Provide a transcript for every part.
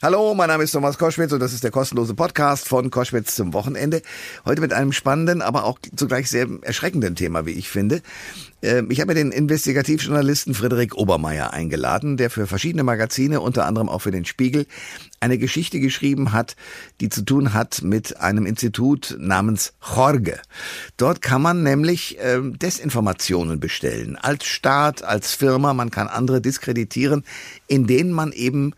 Hallo, mein Name ist Thomas Koschwitz und das ist der kostenlose Podcast von Koschwitz zum Wochenende. Heute mit einem spannenden, aber auch zugleich sehr erschreckenden Thema, wie ich finde. Ähm, ich habe den Investigativjournalisten Friedrich Obermeier eingeladen, der für verschiedene Magazine, unter anderem auch für den Spiegel, eine Geschichte geschrieben hat, die zu tun hat mit einem Institut namens Jorge. Dort kann man nämlich äh, Desinformationen bestellen. Als Staat, als Firma, man kann andere diskreditieren, in denen man eben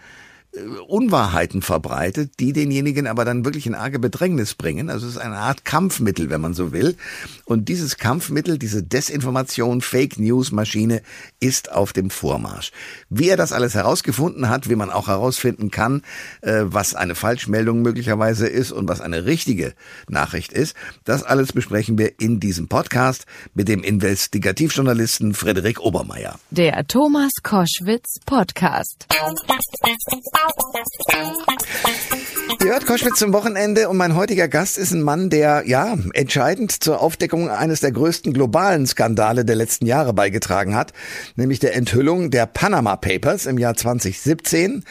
Unwahrheiten verbreitet, die denjenigen aber dann wirklich in arge Bedrängnis bringen. Also es ist eine Art Kampfmittel, wenn man so will. Und dieses Kampfmittel, diese Desinformation, Fake News Maschine ist auf dem Vormarsch. Wie er das alles herausgefunden hat, wie man auch herausfinden kann, äh, was eine Falschmeldung möglicherweise ist und was eine richtige Nachricht ist, das alles besprechen wir in diesem Podcast mit dem Investigativjournalisten Frederik Obermeier. Der Thomas Koschwitz Podcast. Ihr hört Koschwitz zum Wochenende und mein heutiger Gast ist ein Mann, der ja entscheidend zur Aufdeckung eines der größten globalen Skandale der letzten Jahre beigetragen hat, nämlich der Enthüllung der Panama Papers im Jahr 2017.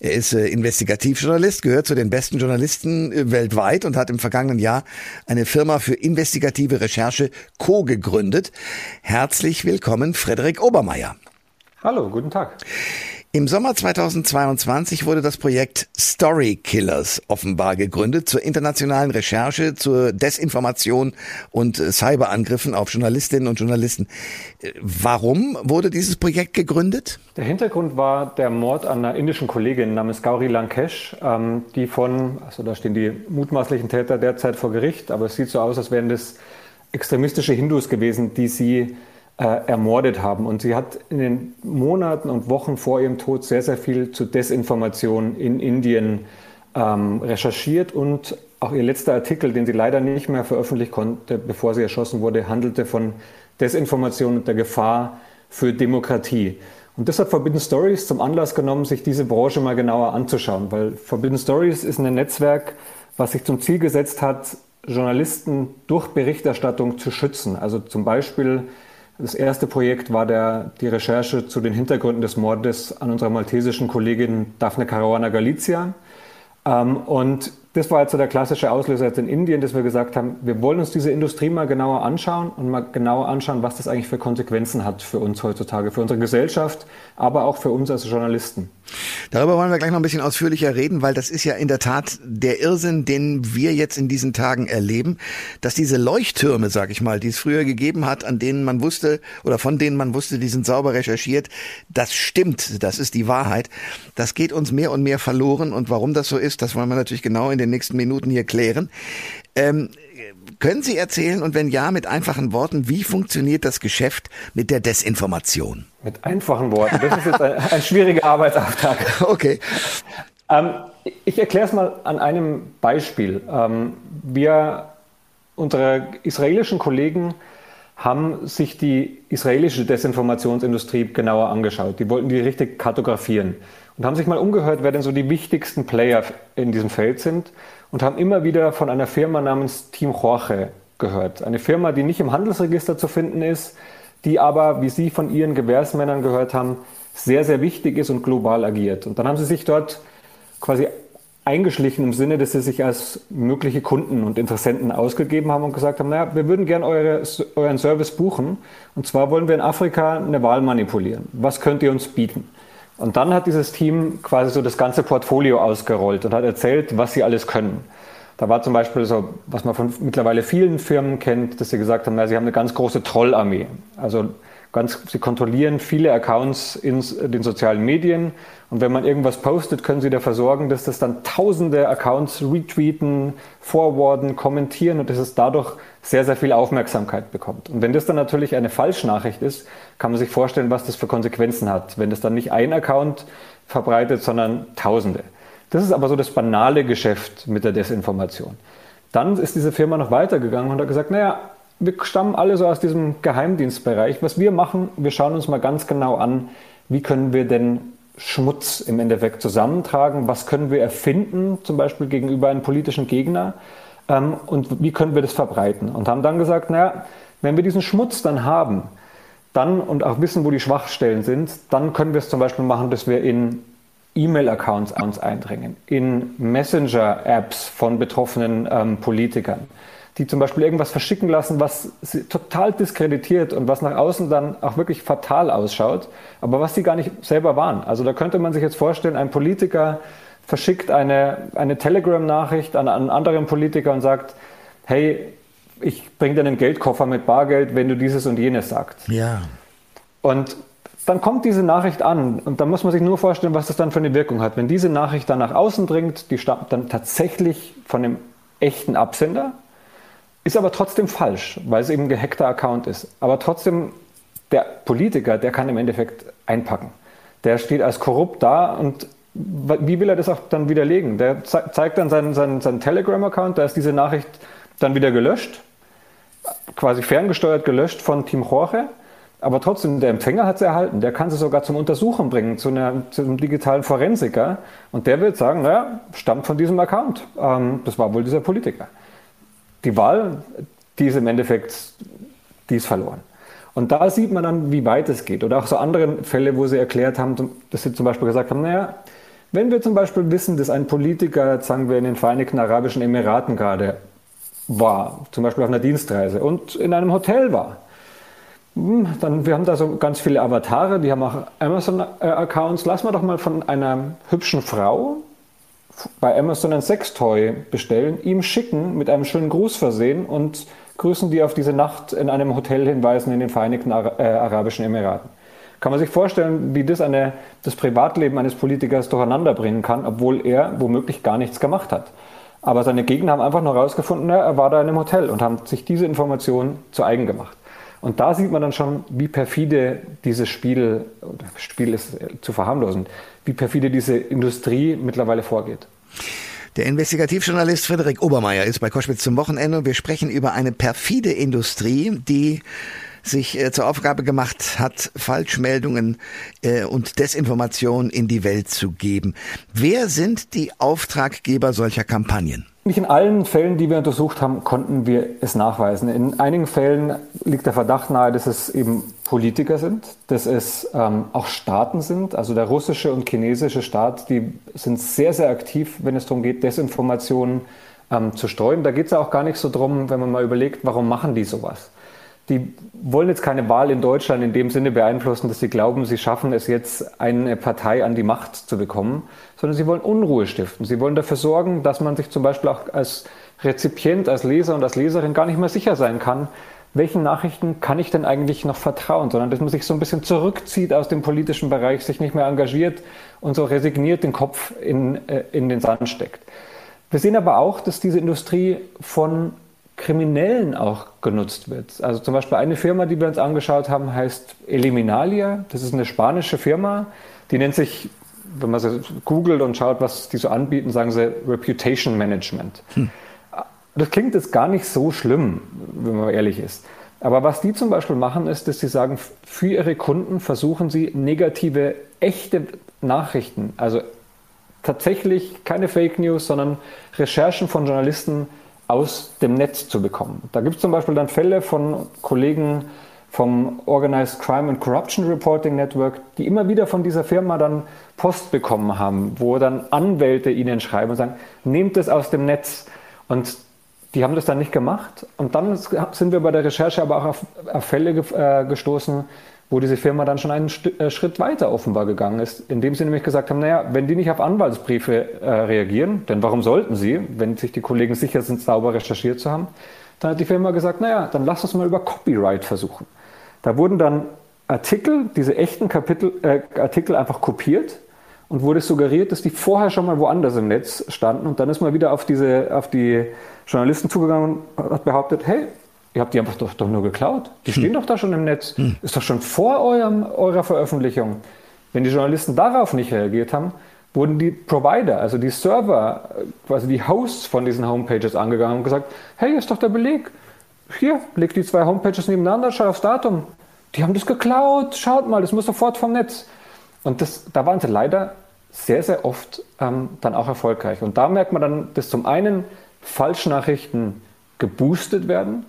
Er ist äh, Investigativjournalist, gehört zu den besten Journalisten äh, weltweit und hat im vergangenen Jahr eine Firma für investigative Recherche Co gegründet. Herzlich willkommen, Frederik Obermeier. Hallo, guten Tag. Im Sommer 2022 wurde das Projekt Story Killers offenbar gegründet zur internationalen Recherche, zur Desinformation und Cyberangriffen auf Journalistinnen und Journalisten. Warum wurde dieses Projekt gegründet? Der Hintergrund war der Mord an einer indischen Kollegin namens Gauri Lankesh, ähm, die von, also da stehen die mutmaßlichen Täter derzeit vor Gericht, aber es sieht so aus, als wären das extremistische Hindus gewesen, die sie äh, ermordet haben. Und sie hat in den Monaten und Wochen vor ihrem Tod sehr, sehr viel zu Desinformation in Indien ähm, recherchiert und auch ihr letzter Artikel, den sie leider nicht mehr veröffentlichen konnte, bevor sie erschossen wurde, handelte von Desinformation und der Gefahr für Demokratie. Und deshalb Forbidden Stories zum Anlass genommen, sich diese Branche mal genauer anzuschauen, weil Forbidden Stories ist ein Netzwerk, was sich zum Ziel gesetzt hat, Journalisten durch Berichterstattung zu schützen. Also zum Beispiel das erste Projekt war der, die Recherche zu den Hintergründen des Mordes an unserer maltesischen Kollegin Daphne Caruana Galizia. Ähm, und das war also der klassische Auslöser jetzt in Indien, dass wir gesagt haben, wir wollen uns diese Industrie mal genauer anschauen und mal genauer anschauen, was das eigentlich für Konsequenzen hat für uns heutzutage, für unsere Gesellschaft, aber auch für uns als Journalisten. Darüber wollen wir gleich noch ein bisschen ausführlicher reden, weil das ist ja in der Tat der Irrsinn, den wir jetzt in diesen Tagen erleben, dass diese Leuchttürme, sag ich mal, die es früher gegeben hat, an denen man wusste oder von denen man wusste, die sind sauber recherchiert, das stimmt, das ist die Wahrheit. Das geht uns mehr und mehr verloren und warum das so ist, das wollen wir natürlich genau in den nächsten Minuten hier klären. Ähm, können Sie erzählen und wenn ja, mit einfachen Worten, wie funktioniert das Geschäft mit der Desinformation? Mit einfachen Worten, das ist jetzt ein, ein schwieriger Arbeitsauftrag. Okay. Ähm, ich erkläre es mal an einem Beispiel. Ähm, wir, unsere israelischen Kollegen, haben sich die israelische Desinformationsindustrie genauer angeschaut. Die wollten die richtig kartografieren und haben sich mal umgehört, wer denn so die wichtigsten Player in diesem Feld sind und haben immer wieder von einer Firma namens Team Jorge gehört. Eine Firma, die nicht im Handelsregister zu finden ist, die aber, wie Sie von Ihren Gewährsmännern gehört haben, sehr, sehr wichtig ist und global agiert. Und dann haben Sie sich dort quasi eingeschlichen im Sinne, dass sie sich als mögliche Kunden und Interessenten ausgegeben haben und gesagt haben, naja, wir würden gerne eure, euren Service buchen. Und zwar wollen wir in Afrika eine Wahl manipulieren. Was könnt ihr uns bieten? Und dann hat dieses Team quasi so das ganze Portfolio ausgerollt und hat erzählt, was sie alles können. Da war zum Beispiel so, was man von mittlerweile vielen Firmen kennt, dass sie gesagt haben, ja, sie haben eine ganz große Trollarmee. Also ganz, sie kontrollieren viele Accounts in den sozialen Medien und wenn man irgendwas postet, können sie dafür sorgen, dass das dann tausende Accounts retweeten, forwarden, kommentieren und dass es dadurch sehr, sehr viel Aufmerksamkeit bekommt. Und wenn das dann natürlich eine Falschnachricht ist, kann man sich vorstellen, was das für Konsequenzen hat, wenn das dann nicht ein Account verbreitet, sondern Tausende. Das ist aber so das banale Geschäft mit der Desinformation. Dann ist diese Firma noch weitergegangen und hat gesagt, naja, wir stammen alle so aus diesem Geheimdienstbereich. Was wir machen, wir schauen uns mal ganz genau an, wie können wir denn Schmutz im Endeffekt zusammentragen, was können wir erfinden, zum Beispiel gegenüber einem politischen Gegner ähm, und wie können wir das verbreiten. Und haben dann gesagt, naja, wenn wir diesen Schmutz dann haben, dann und auch wissen, wo die Schwachstellen sind, dann können wir es zum Beispiel machen, dass wir in E-Mail-Accounts eindringen, in Messenger-Apps von betroffenen ähm, Politikern, die zum Beispiel irgendwas verschicken lassen, was total diskreditiert und was nach außen dann auch wirklich fatal ausschaut, aber was sie gar nicht selber waren. Also da könnte man sich jetzt vorstellen, ein Politiker verschickt eine, eine Telegram-Nachricht an einen anderen Politiker und sagt, hey, ich bringe dir einen Geldkoffer mit Bargeld, wenn du dieses und jenes sagst. Ja. Und dann kommt diese Nachricht an und dann muss man sich nur vorstellen, was das dann für eine Wirkung hat. Wenn diese Nachricht dann nach außen dringt, die stammt dann tatsächlich von dem echten Absender, ist aber trotzdem falsch, weil es eben ein gehackter Account ist. Aber trotzdem, der Politiker, der kann im Endeffekt einpacken. Der steht als korrupt da und wie will er das auch dann widerlegen? Der zeigt dann seinen, seinen, seinen Telegram-Account, da ist diese Nachricht dann wieder gelöscht, quasi ferngesteuert gelöscht von Team Jorge. Aber trotzdem, der Empfänger hat sie erhalten. Der kann sie sogar zum Untersuchen bringen, zu, einer, zu einem digitalen Forensiker. Und der wird sagen, naja, stammt von diesem Account. Ähm, das war wohl dieser Politiker. Die Wahl, die ist im Endeffekt, die ist verloren. Und da sieht man dann, wie weit es geht. Oder auch so andere Fälle, wo sie erklärt haben, dass sie zum Beispiel gesagt haben, naja, wenn wir zum Beispiel wissen, dass ein Politiker, sagen wir in den Vereinigten Arabischen Emiraten gerade war, zum Beispiel auf einer Dienstreise und in einem Hotel war, hm, dann, wir haben da so ganz viele Avatare, die haben auch Amazon-Accounts. Lass mal doch mal von einer hübschen Frau bei Amazon ein Sextoy bestellen, ihm schicken, mit einem schönen Gruß versehen und grüßen die auf diese Nacht in einem Hotel hinweisen in den Vereinigten äh, Arabischen Emiraten. Kann man sich vorstellen, wie das eine, das Privatleben eines Politikers durcheinander bringen kann, obwohl er womöglich gar nichts gemacht hat. Aber seine Gegner haben einfach nur herausgefunden, er war da in einem Hotel und haben sich diese Information zu eigen gemacht. Und da sieht man dann schon, wie perfide dieses Spiel, Spiel ist zu verharmlosen, wie perfide diese Industrie mittlerweile vorgeht. Der Investigativjournalist Frederik Obermeier ist bei Koschwitz zum Wochenende und wir sprechen über eine perfide Industrie, die sich äh, zur Aufgabe gemacht hat, Falschmeldungen äh, und Desinformation in die Welt zu geben. Wer sind die Auftraggeber solcher Kampagnen? Nicht in allen Fällen, die wir untersucht haben, konnten wir es nachweisen. In einigen Fällen liegt der Verdacht nahe, dass es eben Politiker sind, dass es ähm, auch Staaten sind. Also der russische und chinesische Staat, die sind sehr, sehr aktiv, wenn es darum geht, Desinformationen ähm, zu streuen. Da geht es auch gar nicht so drum, wenn man mal überlegt, warum machen die sowas die wollen jetzt keine Wahl in Deutschland in dem Sinne beeinflussen, dass sie glauben, sie schaffen es jetzt, eine Partei an die Macht zu bekommen, sondern sie wollen Unruhe stiften. Sie wollen dafür sorgen, dass man sich zum Beispiel auch als Rezipient, als Leser und als Leserin gar nicht mehr sicher sein kann, welchen Nachrichten kann ich denn eigentlich noch vertrauen, sondern dass man sich so ein bisschen zurückzieht aus dem politischen Bereich, sich nicht mehr engagiert und so resigniert den Kopf in, äh, in den Sand steckt. Wir sehen aber auch, dass diese Industrie von Kriminellen auch genutzt wird. Also zum Beispiel eine Firma, die wir uns angeschaut haben, heißt Eliminalia. Das ist eine spanische Firma, die nennt sich, wenn man sie googelt und schaut, was die so anbieten, sagen sie Reputation Management. Hm. Das klingt jetzt gar nicht so schlimm, wenn man ehrlich ist. Aber was die zum Beispiel machen, ist, dass sie sagen, für ihre Kunden versuchen sie negative, echte Nachrichten, also tatsächlich keine Fake News, sondern Recherchen von Journalisten aus dem Netz zu bekommen. Da gibt es zum Beispiel dann Fälle von Kollegen vom Organized Crime and Corruption Reporting Network, die immer wieder von dieser Firma dann Post bekommen haben, wo dann Anwälte ihnen schreiben und sagen, nehmt es aus dem Netz. Und die haben das dann nicht gemacht. Und dann sind wir bei der Recherche aber auch auf, auf Fälle äh, gestoßen, wo diese Firma dann schon einen äh, Schritt weiter offenbar gegangen ist, indem sie nämlich gesagt haben, naja, wenn die nicht auf Anwaltsbriefe äh, reagieren, denn warum sollten sie, wenn sich die Kollegen sicher sind, sauber recherchiert zu haben, dann hat die Firma gesagt, naja, dann lass uns mal über Copyright versuchen. Da wurden dann Artikel, diese echten Kapitel, äh, Artikel einfach kopiert und wurde suggeriert, dass die vorher schon mal woanders im Netz standen und dann ist man wieder auf, diese, auf die Journalisten zugegangen und hat behauptet, hey, Ihr habt die einfach doch, doch nur geklaut. Die stehen hm. doch da schon im Netz. Hm. Ist doch schon vor eurem, eurer Veröffentlichung. Wenn die Journalisten darauf nicht reagiert haben, wurden die Provider, also die Server, quasi die Hosts von diesen Homepages angegangen und gesagt, hey, hier ist doch der Beleg. Hier, leg die zwei Homepages nebeneinander, schau aufs Datum. Die haben das geklaut, schaut mal, das muss sofort vom Netz. Und das, da waren sie leider sehr, sehr oft ähm, dann auch erfolgreich. Und da merkt man dann, dass zum einen Falschnachrichten geboostet werden,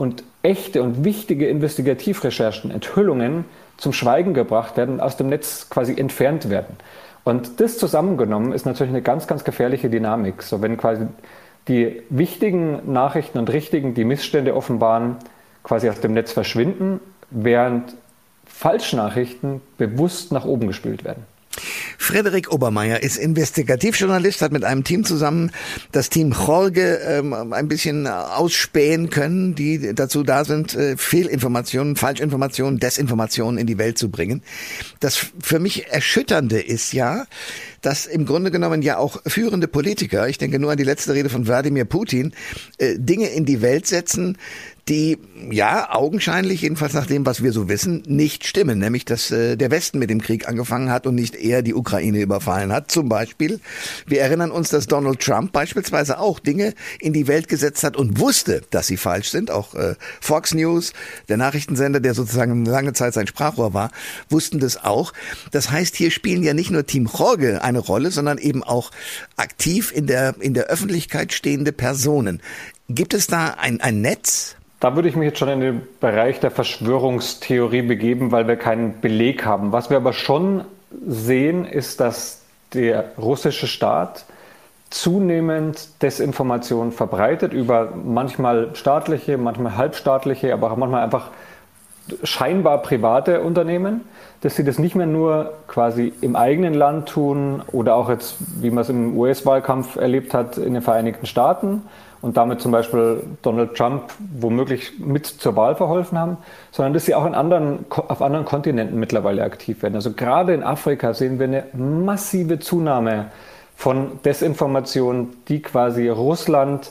und echte und wichtige Investigativrecherchen, Enthüllungen zum Schweigen gebracht werden, aus dem Netz quasi entfernt werden. Und das zusammengenommen ist natürlich eine ganz, ganz gefährliche Dynamik. So wenn quasi die wichtigen Nachrichten und richtigen, die Missstände offenbaren, quasi aus dem Netz verschwinden, während Falschnachrichten bewusst nach oben gespült werden. Frederik Obermeier ist Investigativjournalist, hat mit einem Team zusammen das Team Jorge ähm, ein bisschen ausspähen können, die dazu da sind, äh, Fehlinformationen, Falschinformationen, Desinformationen in die Welt zu bringen. Das für mich Erschütternde ist ja, dass im Grunde genommen ja auch führende Politiker, ich denke nur an die letzte Rede von Wladimir Putin, äh, Dinge in die Welt setzen, die ja augenscheinlich, jedenfalls nach dem, was wir so wissen, nicht stimmen. Nämlich, dass äh, der Westen mit dem Krieg angefangen hat und nicht eher die Ukraine überfallen hat. Zum Beispiel, wir erinnern uns, dass Donald Trump beispielsweise auch Dinge in die Welt gesetzt hat und wusste, dass sie falsch sind. Auch äh, Fox News, der Nachrichtensender, der sozusagen lange Zeit sein Sprachrohr war, wussten das auch. Das heißt, hier spielen ja nicht nur Team Jorge eine Rolle, sondern eben auch aktiv in der, in der Öffentlichkeit stehende Personen. Gibt es da ein, ein Netz? Da würde ich mich jetzt schon in den Bereich der Verschwörungstheorie begeben, weil wir keinen Beleg haben. Was wir aber schon sehen, ist, dass der russische Staat zunehmend Desinformation verbreitet über manchmal staatliche, manchmal halbstaatliche, aber auch manchmal einfach scheinbar private Unternehmen, dass sie das nicht mehr nur quasi im eigenen Land tun oder auch jetzt, wie man es im US-Wahlkampf erlebt hat, in den Vereinigten Staaten und damit zum Beispiel Donald Trump womöglich mit zur Wahl verholfen haben, sondern dass sie auch in anderen, auf anderen Kontinenten mittlerweile aktiv werden. Also gerade in Afrika sehen wir eine massive Zunahme von Desinformation, die quasi Russland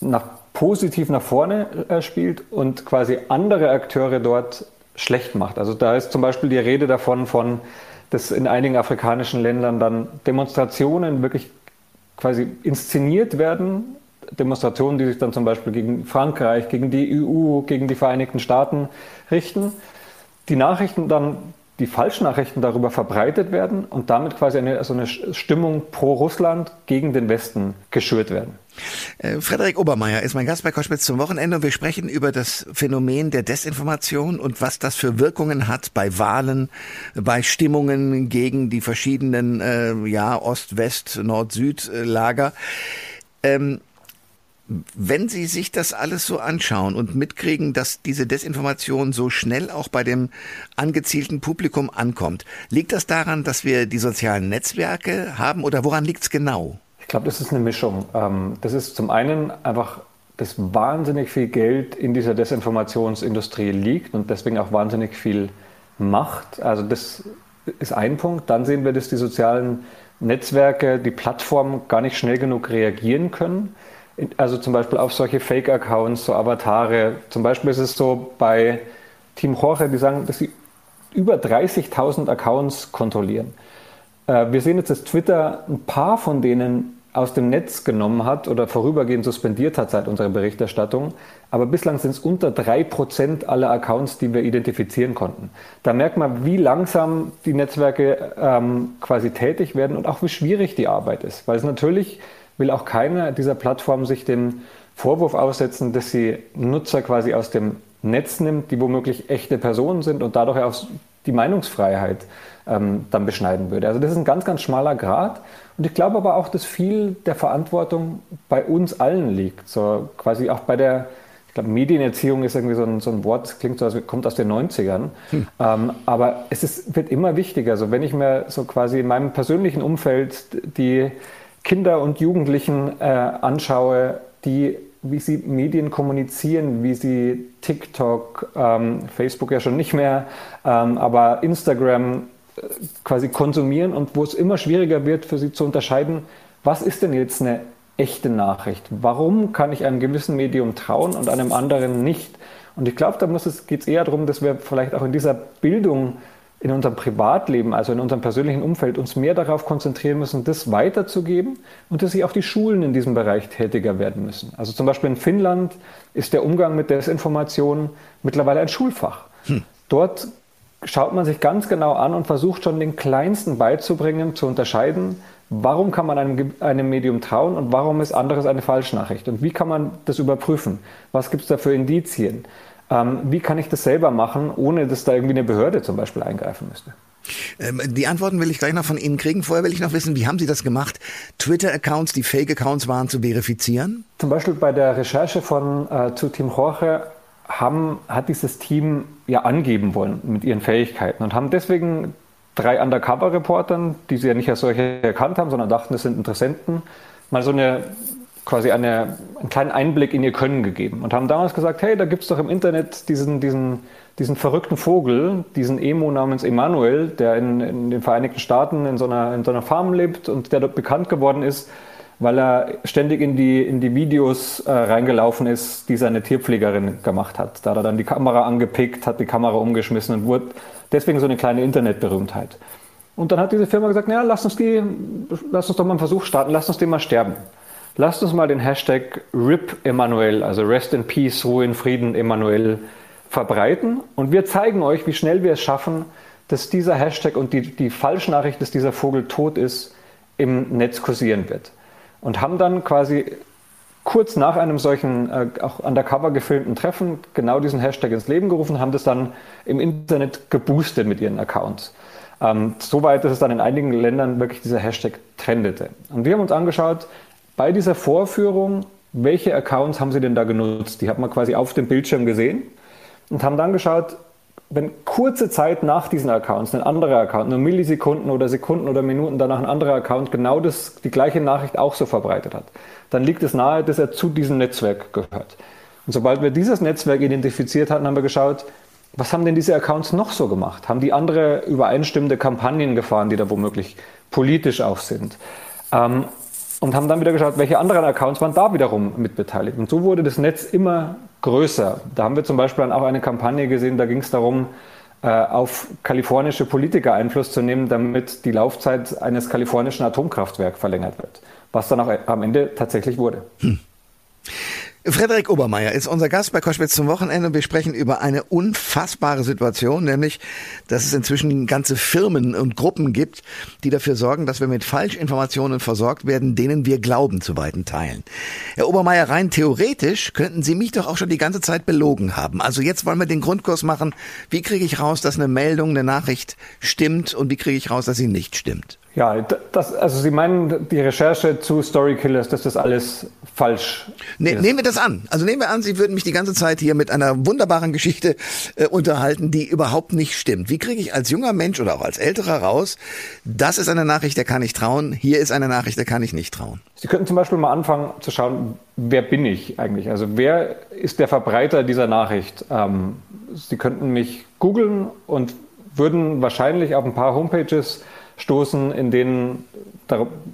nach positiv nach vorne äh, spielt und quasi andere Akteure dort schlecht macht. Also da ist zum Beispiel die Rede davon, von, dass in einigen afrikanischen Ländern dann Demonstrationen wirklich quasi inszeniert werden, Demonstrationen, die sich dann zum Beispiel gegen Frankreich, gegen die EU, gegen die Vereinigten Staaten richten, die Nachrichten dann die Falschnachrichten darüber verbreitet werden und damit quasi eine, also eine Stimmung pro Russland gegen den Westen geschürt werden. Äh, Frederik Obermeier ist mein Gast bei Koschwitz zum Wochenende und wir sprechen über das Phänomen der Desinformation und was das für Wirkungen hat bei Wahlen, bei Stimmungen gegen die verschiedenen äh, ja, Ost, West, Nord, Süd Lager. Ähm, wenn Sie sich das alles so anschauen und mitkriegen, dass diese Desinformation so schnell auch bei dem angezielten Publikum ankommt, liegt das daran, dass wir die sozialen Netzwerke haben oder woran liegt es genau? Ich glaube, das ist eine Mischung. Ähm, das ist zum einen einfach, dass wahnsinnig viel Geld in dieser Desinformationsindustrie liegt und deswegen auch wahnsinnig viel Macht. Also das ist ein Punkt. Dann sehen wir, dass die sozialen Netzwerke, die Plattformen gar nicht schnell genug reagieren können also zum Beispiel auf solche Fake-Accounts, so Avatare. Zum Beispiel ist es so bei Team Jorge, die sagen, dass sie über 30.000 Accounts kontrollieren. Äh, wir sehen jetzt, dass Twitter ein paar von denen aus dem Netz genommen hat oder vorübergehend suspendiert hat seit unserer Berichterstattung. Aber bislang sind es unter 3% aller Accounts, die wir identifizieren konnten. Da merkt man, wie langsam die Netzwerke ähm, quasi tätig werden und auch wie schwierig die Arbeit ist. Weil es natürlich will auch keine dieser Plattformen sich dem Vorwurf aussetzen, dass sie Nutzer quasi aus dem Netz nimmt, die womöglich echte Personen sind und dadurch auch die Meinungsfreiheit ähm, dann beschneiden würde. Also das ist ein ganz, ganz schmaler Grad. Und ich glaube aber auch, dass viel der Verantwortung bei uns allen liegt. So quasi auch bei der, ich glaube, Medienerziehung ist irgendwie so ein, so ein Wort, das klingt so, als kommt aus den 90ern. Hm. Ähm, aber es ist, wird immer wichtiger. Also wenn ich mir so quasi in meinem persönlichen Umfeld die Kinder und Jugendlichen äh, anschaue, die wie sie Medien kommunizieren, wie sie TikTok, ähm, Facebook ja schon nicht mehr, ähm, aber Instagram äh, quasi konsumieren und wo es immer schwieriger wird für sie zu unterscheiden, was ist denn jetzt eine echte Nachricht? Warum kann ich einem gewissen Medium trauen und einem anderen nicht? Und ich glaube, da geht es eher darum, dass wir vielleicht auch in dieser Bildung in unserem Privatleben, also in unserem persönlichen Umfeld, uns mehr darauf konzentrieren müssen, das weiterzugeben und dass sich auch die Schulen in diesem Bereich tätiger werden müssen. Also zum Beispiel in Finnland ist der Umgang mit Desinformation mittlerweile ein Schulfach. Hm. Dort schaut man sich ganz genau an und versucht schon den Kleinsten beizubringen, zu unterscheiden, warum kann man einem, einem Medium trauen und warum ist anderes eine Falschnachricht und wie kann man das überprüfen? Was gibt es da für Indizien? Ähm, wie kann ich das selber machen, ohne dass da irgendwie eine Behörde zum Beispiel eingreifen müsste? Ähm, die Antworten will ich gleich noch von Ihnen kriegen. Vorher will ich noch wissen, wie haben Sie das gemacht, Twitter-Accounts, die Fake-Accounts waren, zu verifizieren? Zum Beispiel bei der Recherche von äh, zu Team Jorge haben, hat dieses Team ja angeben wollen mit ihren Fähigkeiten und haben deswegen drei Undercover-Reportern, die sie ja nicht als solche erkannt haben, sondern dachten, es sind Interessenten, mal so eine quasi eine, einen kleinen Einblick in ihr Können gegeben und haben damals gesagt, hey, da gibt es doch im Internet diesen, diesen, diesen verrückten Vogel, diesen Emo namens Emanuel, der in, in den Vereinigten Staaten in so, einer, in so einer Farm lebt und der dort bekannt geworden ist, weil er ständig in die, in die Videos äh, reingelaufen ist, die seine Tierpflegerin gemacht hat. Da hat er dann die Kamera angepickt, hat die Kamera umgeschmissen und wurde deswegen so eine kleine Internetberühmtheit. Und dann hat diese Firma gesagt, naja, lass uns, die, lass uns doch mal einen Versuch starten, lass uns den mal sterben. Lasst uns mal den Hashtag RIP Emanuel, also Rest in Peace, Ruhe in Frieden Emanuel, verbreiten. Und wir zeigen euch, wie schnell wir es schaffen, dass dieser Hashtag und die, die Falschnachricht, dass dieser Vogel tot ist, im Netz kursieren wird und haben dann quasi kurz nach einem solchen äh, auch undercover gefilmten Treffen genau diesen Hashtag ins Leben gerufen, haben das dann im Internet geboostet mit ihren Accounts. Ähm, Soweit, dass es dann in einigen Ländern wirklich dieser Hashtag trendete. Und wir haben uns angeschaut, bei dieser Vorführung, welche Accounts haben sie denn da genutzt? Die hat man quasi auf dem Bildschirm gesehen und haben dann geschaut, wenn kurze Zeit nach diesen Accounts ein anderer Account, nur Millisekunden oder Sekunden oder Minuten danach ein anderer Account genau das, die gleiche Nachricht auch so verbreitet hat, dann liegt es nahe, dass er zu diesem Netzwerk gehört. Und sobald wir dieses Netzwerk identifiziert hatten, haben wir geschaut, was haben denn diese Accounts noch so gemacht? Haben die andere übereinstimmende Kampagnen gefahren, die da womöglich politisch auch sind? Ähm, und haben dann wieder geschaut, welche anderen Accounts waren da wiederum mitbeteiligt. Und so wurde das Netz immer größer. Da haben wir zum Beispiel dann auch eine Kampagne gesehen, da ging es darum, äh, auf kalifornische Politiker Einfluss zu nehmen, damit die Laufzeit eines kalifornischen Atomkraftwerks verlängert wird. Was dann auch am Ende tatsächlich wurde. Hm. Frederik Obermeier ist unser Gast bei Koschwitz zum Wochenende und wir sprechen über eine unfassbare Situation, nämlich, dass es inzwischen ganze Firmen und Gruppen gibt, die dafür sorgen, dass wir mit Falschinformationen versorgt werden, denen wir glauben zu weiten Teilen. Herr Obermeier, rein theoretisch könnten Sie mich doch auch schon die ganze Zeit belogen haben. Also jetzt wollen wir den Grundkurs machen. Wie kriege ich raus, dass eine Meldung, eine Nachricht stimmt und wie kriege ich raus, dass sie nicht stimmt? Ja, das, also Sie meinen die Recherche zu Story Killers, dass das alles falsch ne, ist? Nehmen wir das an. Also nehmen wir an, Sie würden mich die ganze Zeit hier mit einer wunderbaren Geschichte äh, unterhalten, die überhaupt nicht stimmt. Wie kriege ich als junger Mensch oder auch als älterer raus, das ist eine Nachricht, der kann ich trauen, hier ist eine Nachricht, der kann ich nicht trauen? Sie könnten zum Beispiel mal anfangen zu schauen, wer bin ich eigentlich? Also wer ist der Verbreiter dieser Nachricht? Ähm, Sie könnten mich googeln und würden wahrscheinlich auf ein paar Homepages stoßen, in denen,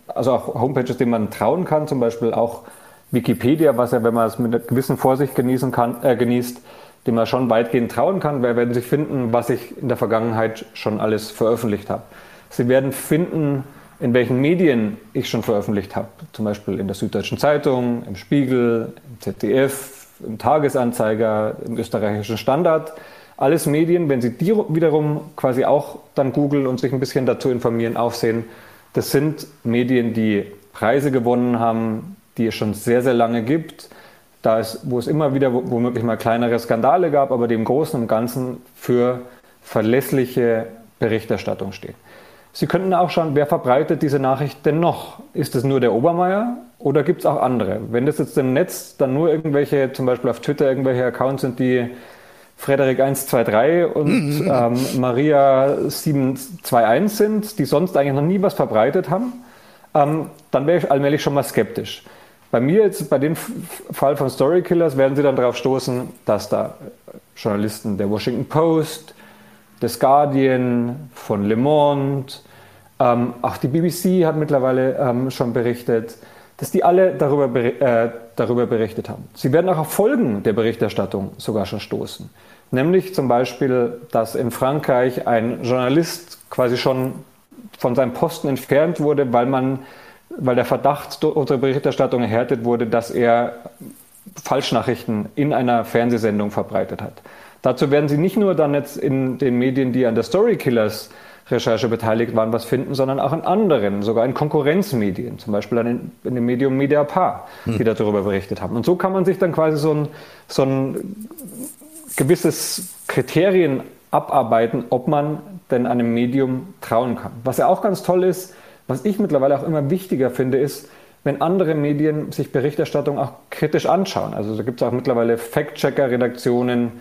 also auch Homepages, denen man trauen kann, zum Beispiel auch Wikipedia, was ja, wenn man es mit einer gewissen Vorsicht genießen kann, äh, genießt, dem man schon weitgehend trauen kann, weil werden Sie finden, was ich in der Vergangenheit schon alles veröffentlicht habe. Sie werden finden, in welchen Medien ich schon veröffentlicht habe, zum Beispiel in der Süddeutschen Zeitung, im Spiegel, im ZDF, im Tagesanzeiger, im österreichischen Standard alles Medien, wenn Sie die wiederum quasi auch dann googeln und sich ein bisschen dazu informieren, aufsehen, das sind Medien, die Preise gewonnen haben, die es schon sehr, sehr lange gibt, da es, wo es immer wieder womöglich mal kleinere Skandale gab, aber die im Großen und Ganzen für verlässliche Berichterstattung stehen. Sie könnten auch schauen, wer verbreitet diese Nachricht denn noch? Ist es nur der Obermeier oder gibt es auch andere? Wenn das jetzt im Netz dann nur irgendwelche, zum Beispiel auf Twitter irgendwelche Accounts sind, die Frederik 123 und mhm. ähm, Maria 721 sind, die sonst eigentlich noch nie was verbreitet haben, ähm, dann wäre ich allmählich schon mal skeptisch. Bei mir jetzt, bei dem Fall von Storykillers, werden Sie dann darauf stoßen, dass da Journalisten der Washington Post, des Guardian, von Le Monde, ähm, auch die BBC hat mittlerweile ähm, schon berichtet, dass die alle darüber, äh, darüber berichtet haben. Sie werden auch auf Folgen der Berichterstattung sogar schon stoßen. Nämlich zum Beispiel, dass in Frankreich ein Journalist quasi schon von seinem Posten entfernt wurde, weil man, weil der Verdacht unserer Berichterstattung erhärtet wurde, dass er Falschnachrichten in einer Fernsehsendung verbreitet hat. Dazu werden Sie nicht nur dann jetzt in den Medien, die an der Story Killers Recherche beteiligt waren, was finden, sondern auch in anderen, sogar in Konkurrenzmedien, zum Beispiel in, in dem Medium Mediapar, die hm. darüber berichtet haben. Und so kann man sich dann quasi so ein, so ein gewisses Kriterien abarbeiten, ob man denn einem Medium trauen kann. Was ja auch ganz toll ist, was ich mittlerweile auch immer wichtiger finde, ist, wenn andere Medien sich Berichterstattung auch kritisch anschauen. Also da gibt es auch mittlerweile Fact-Checker-Redaktionen,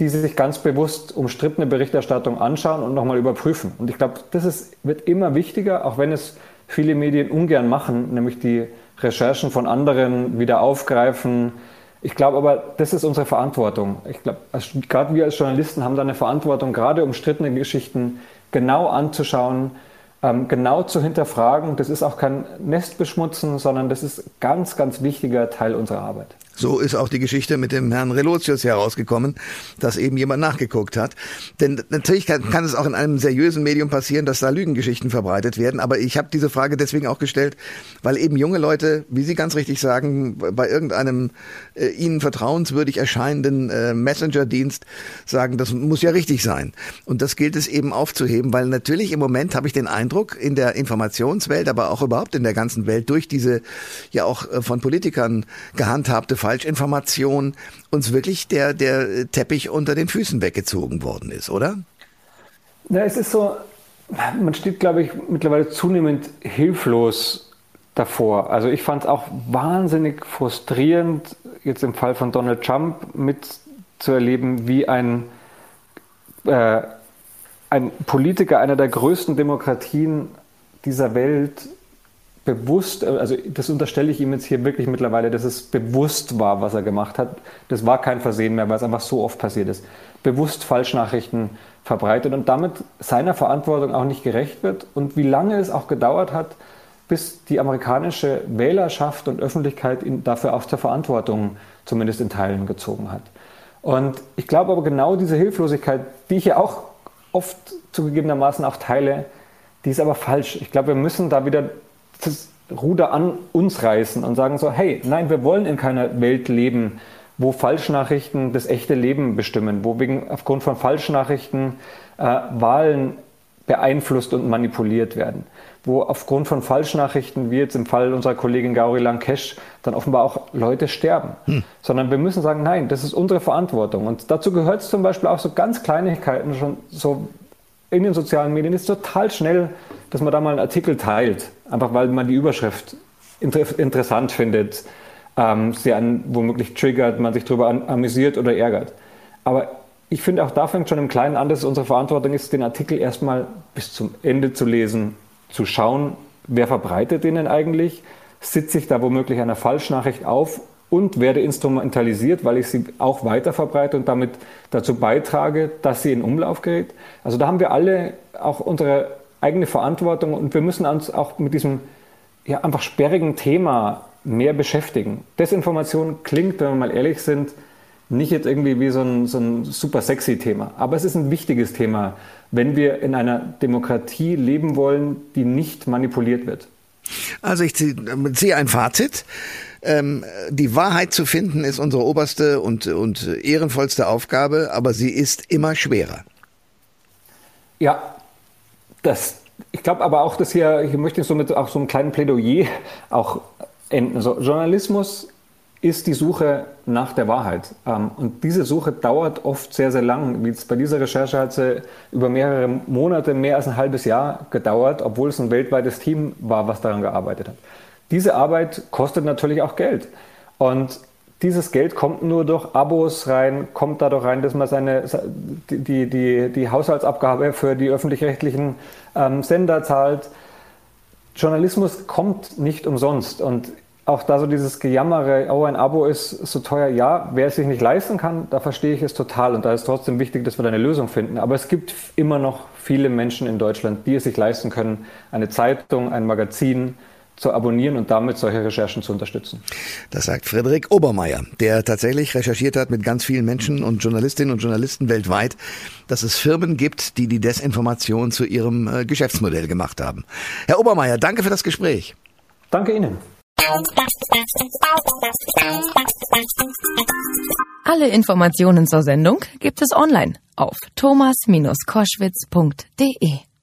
die sich ganz bewusst umstrittene Berichterstattung anschauen und nochmal überprüfen. Und ich glaube, das ist, wird immer wichtiger, auch wenn es viele Medien ungern machen, nämlich die Recherchen von anderen wieder aufgreifen. Ich glaube aber, das ist unsere Verantwortung. Ich glaube, gerade wir als Journalisten haben da eine Verantwortung, gerade umstrittene Geschichten genau anzuschauen, ähm, genau zu hinterfragen. Das ist auch kein Nestbeschmutzen, sondern das ist ganz, ganz wichtiger Teil unserer Arbeit. So ist auch die Geschichte mit dem Herrn Relotius herausgekommen, dass eben jemand nachgeguckt hat. Denn natürlich kann, kann, es auch in einem seriösen Medium passieren, dass da Lügengeschichten verbreitet werden. Aber ich habe diese Frage deswegen auch gestellt, weil eben junge Leute, wie Sie ganz richtig sagen, bei irgendeinem äh, ihnen vertrauenswürdig erscheinenden äh, Messenger-Dienst sagen, das muss ja richtig sein. Und das gilt es eben aufzuheben, weil natürlich im Moment habe ich den Eindruck, in der Informationswelt, aber auch überhaupt in der ganzen Welt, durch diese ja auch äh, von Politikern gehandhabte Falschinformation uns wirklich der, der Teppich unter den Füßen weggezogen worden ist, oder? Ja, es ist so, man steht, glaube ich, mittlerweile zunehmend hilflos davor. Also ich fand es auch wahnsinnig frustrierend, jetzt im Fall von Donald Trump mitzuerleben, wie ein, äh, ein Politiker einer der größten Demokratien dieser Welt bewusst, also das unterstelle ich ihm jetzt hier wirklich mittlerweile, dass es bewusst war, was er gemacht hat. Das war kein Versehen mehr, weil es einfach so oft passiert ist. Bewusst Falschnachrichten verbreitet und damit seiner Verantwortung auch nicht gerecht wird und wie lange es auch gedauert hat, bis die amerikanische Wählerschaft und Öffentlichkeit ihn dafür auch zur Verantwortung zumindest in Teilen gezogen hat. Und ich glaube aber genau diese Hilflosigkeit, die ich ja auch oft zugegebenermaßen auch teile, die ist aber falsch. Ich glaube, wir müssen da wieder das Ruder an uns reißen und sagen so, hey, nein, wir wollen in keiner Welt leben, wo Falschnachrichten das echte Leben bestimmen, wo wegen aufgrund von Falschnachrichten äh, Wahlen beeinflusst und manipuliert werden, wo aufgrund von Falschnachrichten, wie jetzt im Fall unserer Kollegin Gauri Lankesh, dann offenbar auch Leute sterben. Hm. Sondern wir müssen sagen, nein, das ist unsere Verantwortung. Und dazu gehört es zum Beispiel auch so ganz Kleinigkeiten, schon so in den sozialen Medien ist total schnell, dass man da mal einen Artikel teilt, einfach weil man die Überschrift inter interessant findet, ähm, sie an, womöglich triggert, man sich darüber amüsiert oder ärgert. Aber ich finde auch da fängt schon im Kleinen an, dass es unsere Verantwortung ist, den Artikel erstmal bis zum Ende zu lesen, zu schauen, wer verbreitet den denn eigentlich, sitze ich da womöglich einer Falschnachricht auf und werde instrumentalisiert, weil ich sie auch weiter verbreite und damit dazu beitrage, dass sie in Umlauf gerät. Also da haben wir alle auch unsere eigene Verantwortung und wir müssen uns auch mit diesem ja, einfach sperrigen Thema mehr beschäftigen. Desinformation klingt, wenn wir mal ehrlich sind, nicht jetzt irgendwie wie so ein, so ein super sexy Thema, aber es ist ein wichtiges Thema, wenn wir in einer Demokratie leben wollen, die nicht manipuliert wird. Also ich ziehe ein Fazit. Ähm, die Wahrheit zu finden ist unsere oberste und, und ehrenvollste Aufgabe, aber sie ist immer schwerer. Ja, das, ich glaube aber auch, dass hier, ich möchte so mit auch so einem kleinen Plädoyer auch enden. So, Journalismus ist die Suche nach der Wahrheit. Ähm, und diese Suche dauert oft sehr, sehr lang. Wie bei dieser Recherche hat sie über mehrere Monate, mehr als ein halbes Jahr gedauert, obwohl es ein weltweites Team war, was daran gearbeitet hat. Diese Arbeit kostet natürlich auch Geld. Und dieses Geld kommt nur durch Abos rein, kommt dadurch rein, dass man seine, die, die, die Haushaltsabgabe für die öffentlich-rechtlichen ähm, Sender zahlt. Journalismus kommt nicht umsonst. Und auch da so dieses Gejammere, oh, ein Abo ist so teuer. Ja, wer es sich nicht leisten kann, da verstehe ich es total. Und da ist trotzdem wichtig, dass wir da eine Lösung finden. Aber es gibt immer noch viele Menschen in Deutschland, die es sich leisten können, eine Zeitung, ein Magazin, zu abonnieren und damit solche Recherchen zu unterstützen. Das sagt Frederik Obermeier, der tatsächlich recherchiert hat mit ganz vielen Menschen und Journalistinnen und Journalisten weltweit, dass es Firmen gibt, die die Desinformation zu ihrem äh, Geschäftsmodell gemacht haben. Herr Obermeier, danke für das Gespräch. Danke Ihnen. Alle Informationen zur Sendung gibt es online auf thomas-koschwitz.de.